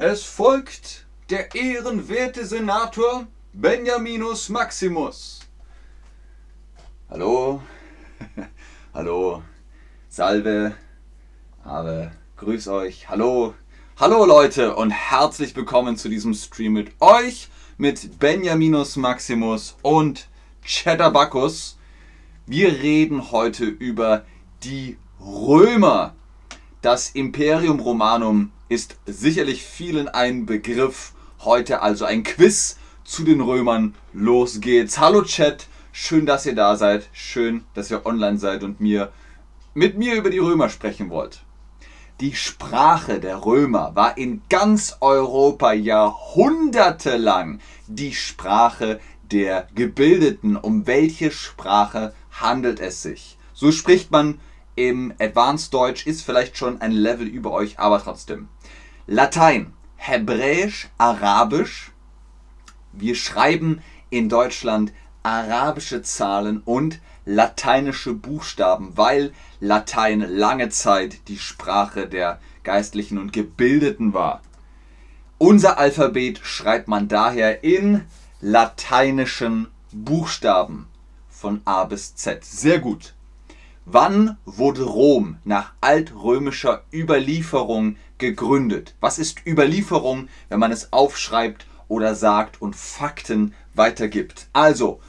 Es folgt der ehrenwerte Senator Benjaminus Maximus. Hallo, hallo, Salve, Ave, grüß euch, hallo, hallo Leute und herzlich willkommen zu diesem Stream mit euch, mit Benjaminus Maximus und Cheddar Bacchus. Wir reden heute über die Römer. Das Imperium Romanum ist sicherlich vielen ein Begriff. Heute also ein Quiz zu den Römern. Los geht's. Hallo Chat, schön, dass ihr da seid. Schön, dass ihr online seid und mir mit mir über die Römer sprechen wollt. Die Sprache der Römer war in ganz Europa jahrhundertelang die Sprache der Gebildeten. Um welche Sprache handelt es sich? So spricht man im Advanced Deutsch, ist vielleicht schon ein Level über euch, aber trotzdem. Latein, Hebräisch, Arabisch. Wir schreiben in Deutschland arabische Zahlen und lateinische Buchstaben, weil Latein lange Zeit die Sprache der Geistlichen und Gebildeten war. Unser Alphabet schreibt man daher in lateinischen Buchstaben von A bis Z. Sehr gut. Wann wurde Rom nach altrömischer Überlieferung gegründet? Was ist Überlieferung, wenn man es aufschreibt oder sagt und Fakten weitergibt? Also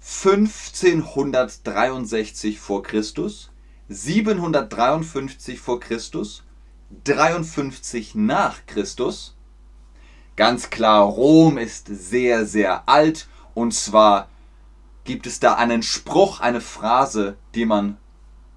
1563 vor Christus, 753 vor Christus, 53 nach Christus. Ganz klar, Rom ist sehr, sehr alt und zwar gibt es da einen Spruch, eine Phrase, die man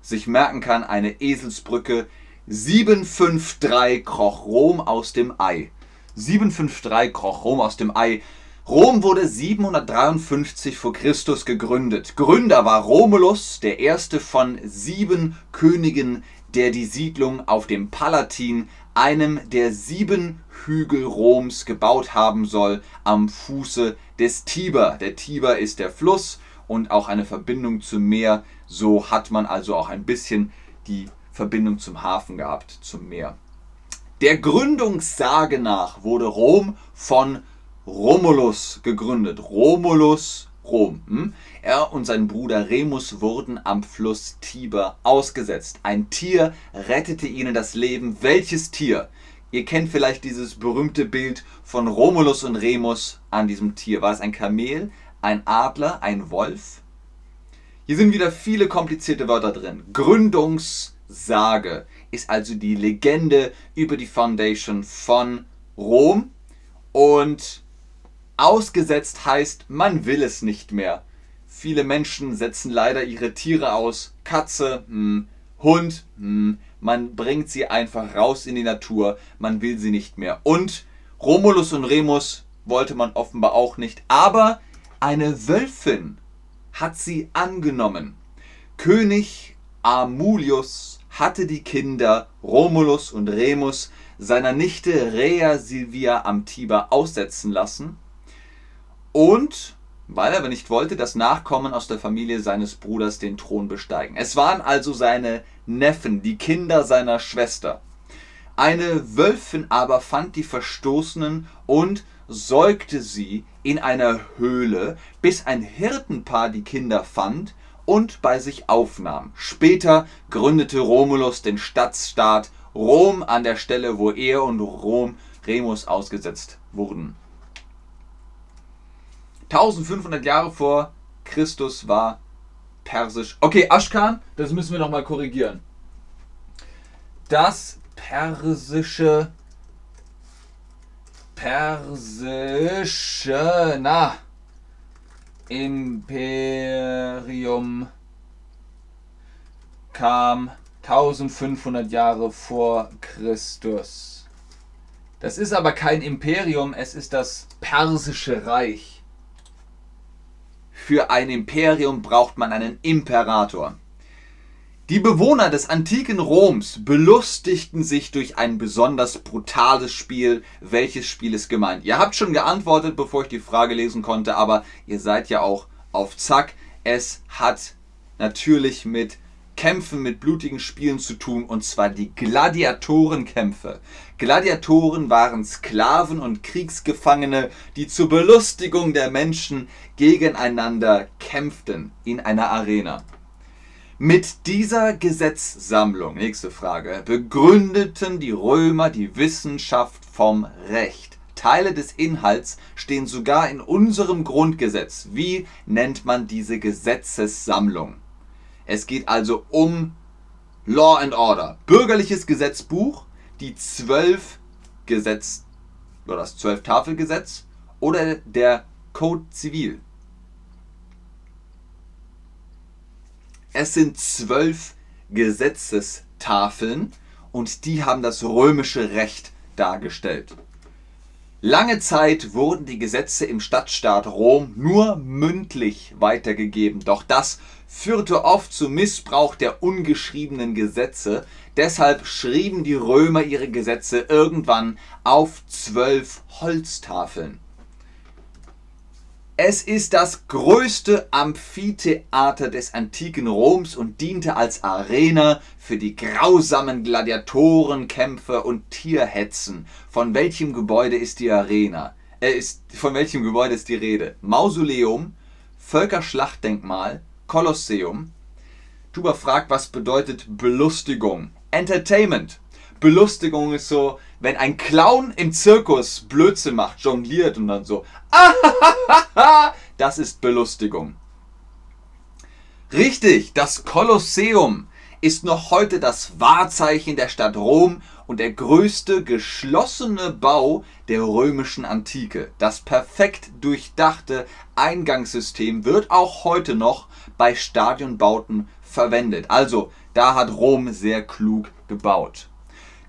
sich merken kann, eine Eselsbrücke. 753 kroch Rom aus dem Ei. 753 kroch Rom aus dem Ei. Rom wurde 753 vor Christus gegründet. Gründer war Romulus, der erste von sieben Königen, der die Siedlung auf dem Palatin, einem der sieben Hügel Roms, gebaut haben soll, am Fuße des Tiber. Der Tiber ist der Fluss und auch eine Verbindung zum Meer. So hat man also auch ein bisschen die Verbindung zum Hafen gehabt, zum Meer. Der Gründungssage nach wurde Rom von Romulus gegründet. Romulus Rom. Hm? Er und sein Bruder Remus wurden am Fluss Tiber ausgesetzt. Ein Tier rettete ihnen das Leben. Welches Tier? Ihr kennt vielleicht dieses berühmte Bild von Romulus und Remus an diesem Tier. War es ein Kamel, ein Adler, ein Wolf? Hier sind wieder viele komplizierte Wörter drin. Gründungssage ist also die Legende über die Foundation von Rom und Ausgesetzt heißt, man will es nicht mehr. Viele Menschen setzen leider ihre Tiere aus. Katze, hm, Hund, hm, man bringt sie einfach raus in die Natur, man will sie nicht mehr. Und Romulus und Remus wollte man offenbar auch nicht, aber eine Wölfin hat sie angenommen. König Amulius hatte die Kinder Romulus und Remus seiner Nichte Rea Silvia am Tiber aussetzen lassen und weil er aber nicht wollte, dass Nachkommen aus der Familie seines Bruders den Thron besteigen. Es waren also seine Neffen, die Kinder seiner Schwester. Eine Wölfin aber fand die Verstoßenen und säugte sie in einer Höhle, bis ein Hirtenpaar die Kinder fand und bei sich aufnahm. Später gründete Romulus den Stadtstaat Rom an der Stelle, wo er und Rom Remus ausgesetzt wurden. 1500 Jahre vor Christus war Persisch. Okay, Aschkan, das müssen wir nochmal korrigieren. Das persische persische na Imperium kam 1500 Jahre vor Christus. Das ist aber kein Imperium, es ist das persische Reich. Für ein Imperium braucht man einen Imperator. Die Bewohner des antiken Roms belustigten sich durch ein besonders brutales Spiel. Welches Spiel ist gemeint? Ihr habt schon geantwortet, bevor ich die Frage lesen konnte, aber ihr seid ja auch auf Zack. Es hat natürlich mit Kämpfen mit blutigen Spielen zu tun, und zwar die Gladiatorenkämpfe. Gladiatoren waren Sklaven und Kriegsgefangene, die zur Belustigung der Menschen gegeneinander kämpften in einer Arena. Mit dieser Gesetzsammlung, nächste Frage, begründeten die Römer die Wissenschaft vom Recht. Teile des Inhalts stehen sogar in unserem Grundgesetz. Wie nennt man diese Gesetzessammlung? Es geht also um Law and Order. Bürgerliches Gesetzbuch, die zwölf Gesetz oder das zwölf oder der Code Zivil. Es sind zwölf Gesetzestafeln und die haben das römische Recht dargestellt. Lange Zeit wurden die Gesetze im Stadtstaat Rom nur mündlich weitergegeben, doch das führte oft zu Missbrauch der ungeschriebenen Gesetze. Deshalb schrieben die Römer ihre Gesetze irgendwann auf zwölf Holztafeln. Es ist das größte Amphitheater des antiken Roms und diente als Arena für die grausamen Gladiatorenkämpfe und Tierhetzen. Von welchem Gebäude ist die Arena? Äh, ist, von welchem Gebäude ist die Rede? Mausoleum, Völkerschlachtdenkmal, Kolosseum. Tuba fragt, was bedeutet Belustigung? Entertainment. Belustigung ist so, wenn ein Clown im Zirkus Blödsinn macht, jongliert und dann so, das ist Belustigung. Richtig, das Kolosseum ist noch heute das Wahrzeichen der Stadt Rom und der größte geschlossene Bau der römischen Antike. Das perfekt durchdachte Eingangssystem wird auch heute noch bei Stadionbauten verwendet. Also, da hat Rom sehr klug gebaut.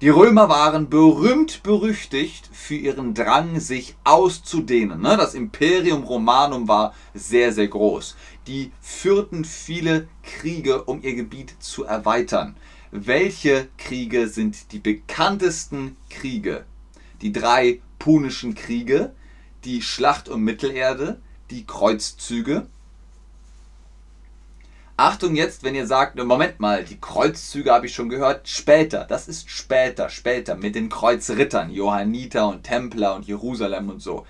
Die Römer waren berühmt berüchtigt für ihren Drang, sich auszudehnen. Ne? Das Imperium Romanum war sehr, sehr groß. Die führten viele Kriege, um ihr Gebiet zu erweitern. Welche Kriege sind die bekanntesten Kriege? Die drei Punischen Kriege, die Schlacht um Mittelerde, die Kreuzzüge Achtung jetzt, wenn ihr sagt, Moment mal, die Kreuzzüge habe ich schon gehört, später, das ist später, später mit den Kreuzrittern, Johanniter und Templer und Jerusalem und so.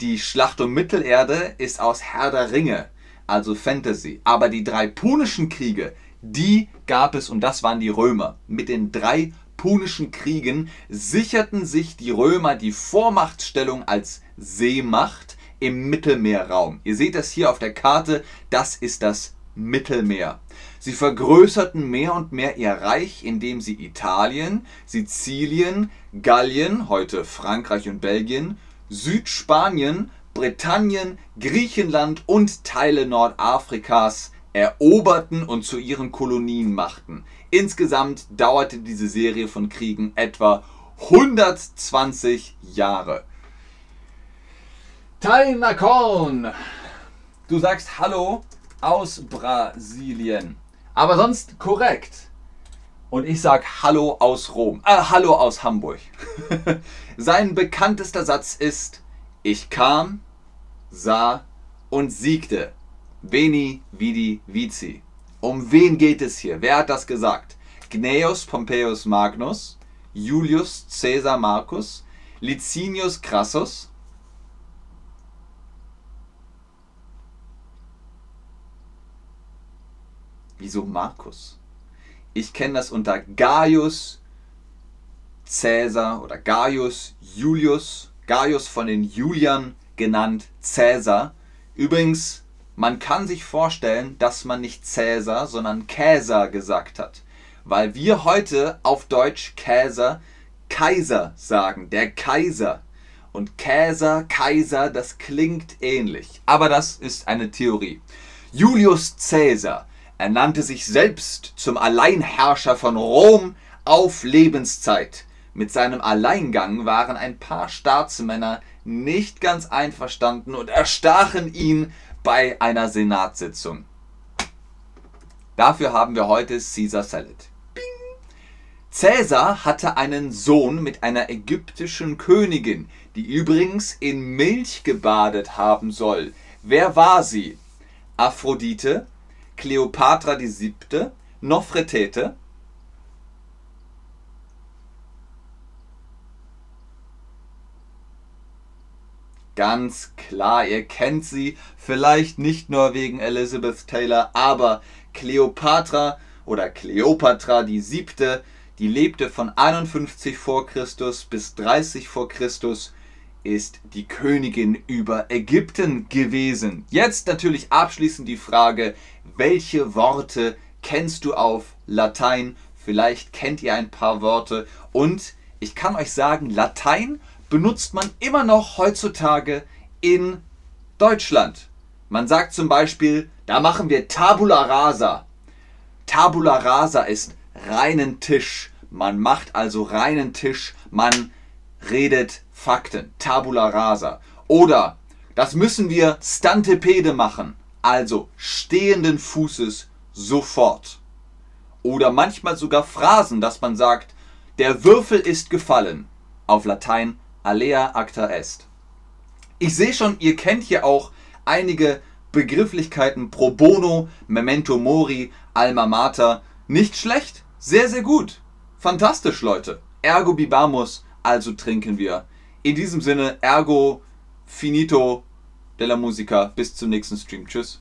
Die Schlacht um Mittelerde ist aus Herr der Ringe, also Fantasy. Aber die drei punischen Kriege, die gab es und das waren die Römer. Mit den drei punischen Kriegen sicherten sich die Römer die Vormachtstellung als Seemacht im Mittelmeerraum. Ihr seht das hier auf der Karte, das ist das Mittelmeer. Sie vergrößerten mehr und mehr ihr Reich, indem sie Italien, Sizilien, Gallien, heute Frankreich und Belgien, Südspanien, Britannien, Griechenland und Teile Nordafrikas eroberten und zu ihren Kolonien machten. Insgesamt dauerte diese Serie von Kriegen etwa 120 Jahre. Taina Korn, du sagst Hallo aus Brasilien. Aber sonst korrekt. Und ich sag Hallo aus Rom. Äh, Hallo aus Hamburg. Sein bekanntester Satz ist: Ich kam, sah und siegte. Veni, vidi, vici. Um wen geht es hier? Wer hat das gesagt? Gnaeus Pompeius Magnus, Julius Caesar Marcus, Licinius Crassus, Wieso Markus? Ich kenne das unter Gaius Caesar oder Gaius Julius, Gaius von den Juliern genannt Caesar. Übrigens, man kann sich vorstellen, dass man nicht Caesar, sondern Käser gesagt hat, weil wir heute auf Deutsch Käser Kaiser sagen, der Kaiser. Und Käser, Kaiser, das klingt ähnlich. Aber das ist eine Theorie. Julius Caesar er nannte sich selbst zum Alleinherrscher von Rom auf Lebenszeit. Mit seinem Alleingang waren ein paar Staatsmänner nicht ganz einverstanden und erstachen ihn bei einer Senatssitzung. Dafür haben wir heute Caesar Salad. Bing. Caesar hatte einen Sohn mit einer ägyptischen Königin, die übrigens in Milch gebadet haben soll. Wer war sie? Aphrodite, Kleopatra die siebte, Nofretete. Ganz klar, ihr kennt sie, vielleicht nicht nur wegen Elizabeth Taylor, aber Kleopatra oder Kleopatra die siebte, die lebte von 51 vor Christus bis 30 vor Christus, ist die Königin über Ägypten gewesen. Jetzt natürlich abschließend die Frage, welche Worte kennst du auf Latein? Vielleicht kennt ihr ein paar Worte und ich kann euch sagen, Latein benutzt man immer noch heutzutage in Deutschland. Man sagt zum Beispiel, da machen wir Tabula Rasa. Tabula Rasa ist reinen Tisch. Man macht also reinen Tisch. Man redet Fakten. Tabula Rasa. Oder das müssen wir Stantepede machen. Also stehenden Fußes sofort. Oder manchmal sogar Phrasen, dass man sagt, der Würfel ist gefallen. Auf Latein alea acta est. Ich sehe schon, ihr kennt hier auch einige Begrifflichkeiten pro bono, memento mori, alma mater. Nicht schlecht, sehr, sehr gut. Fantastisch, Leute. Ergo bibamus, also trinken wir. In diesem Sinne, ergo finito della musica. Bis zum nächsten Stream. Tschüss.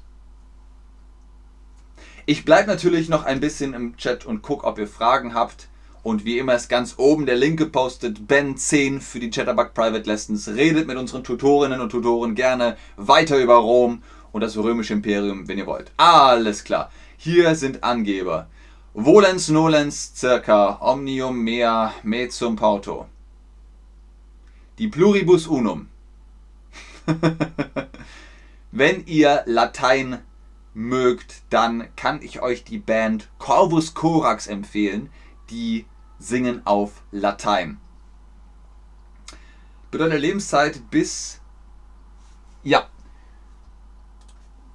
Ich bleibe natürlich noch ein bisschen im Chat und gucke, ob ihr Fragen habt. Und wie immer ist ganz oben der Link gepostet, Ben10 für die Chatterbug Private Lessons. Redet mit unseren Tutorinnen und Tutoren gerne weiter über Rom und das römische Imperium, wenn ihr wollt. Alles klar. Hier sind Angeber. Volens nolens circa omnium mea mezum pauto. Die Pluribus unum. wenn ihr Latein mögt, dann kann ich euch die Band Corvus Corax empfehlen, die Singen auf Latein. Bedeutet Lebenszeit bis. Ja.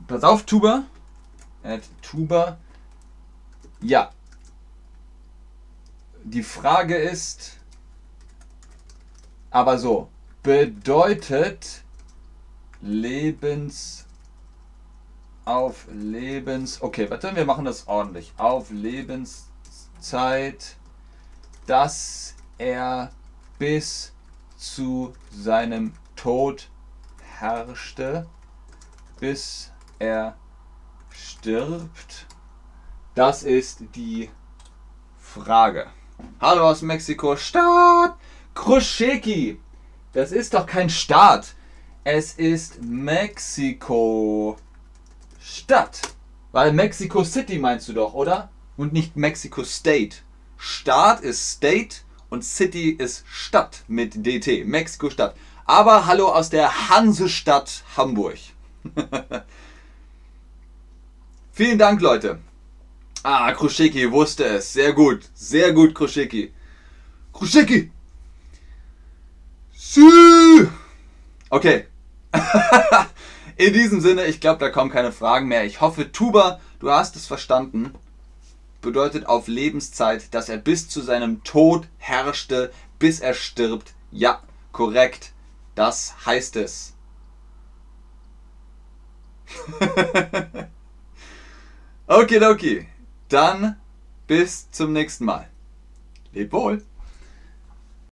Pass auf, Tuba. Add Tuba. Ja. Die Frage ist. Aber so. Bedeutet Lebens. Auf Lebens. Okay, warte, wir machen das ordentlich. Auf Lebenszeit dass er bis zu seinem Tod herrschte, bis er stirbt? Das ist die Frage. Hallo aus Mexiko Stadt. Kruscheki. Das ist doch kein Staat. Es ist Mexiko Stadt. Weil Mexico City meinst du doch, oder? Und nicht Mexico State. Staat ist State und City ist Stadt mit DT, Mexiko-Stadt. Aber hallo aus der Hansestadt Hamburg. Vielen Dank, Leute. Ah, Kruschiki wusste es. Sehr gut. Sehr gut, Kruschiki. Kruschiki! Sü! Okay. In diesem Sinne, ich glaube, da kommen keine Fragen mehr. Ich hoffe, Tuba, du hast es verstanden bedeutet auf Lebenszeit, dass er bis zu seinem Tod herrschte, bis er stirbt. Ja, korrekt. Das heißt es. okay, okay. Dann bis zum nächsten Mal. Leb wohl.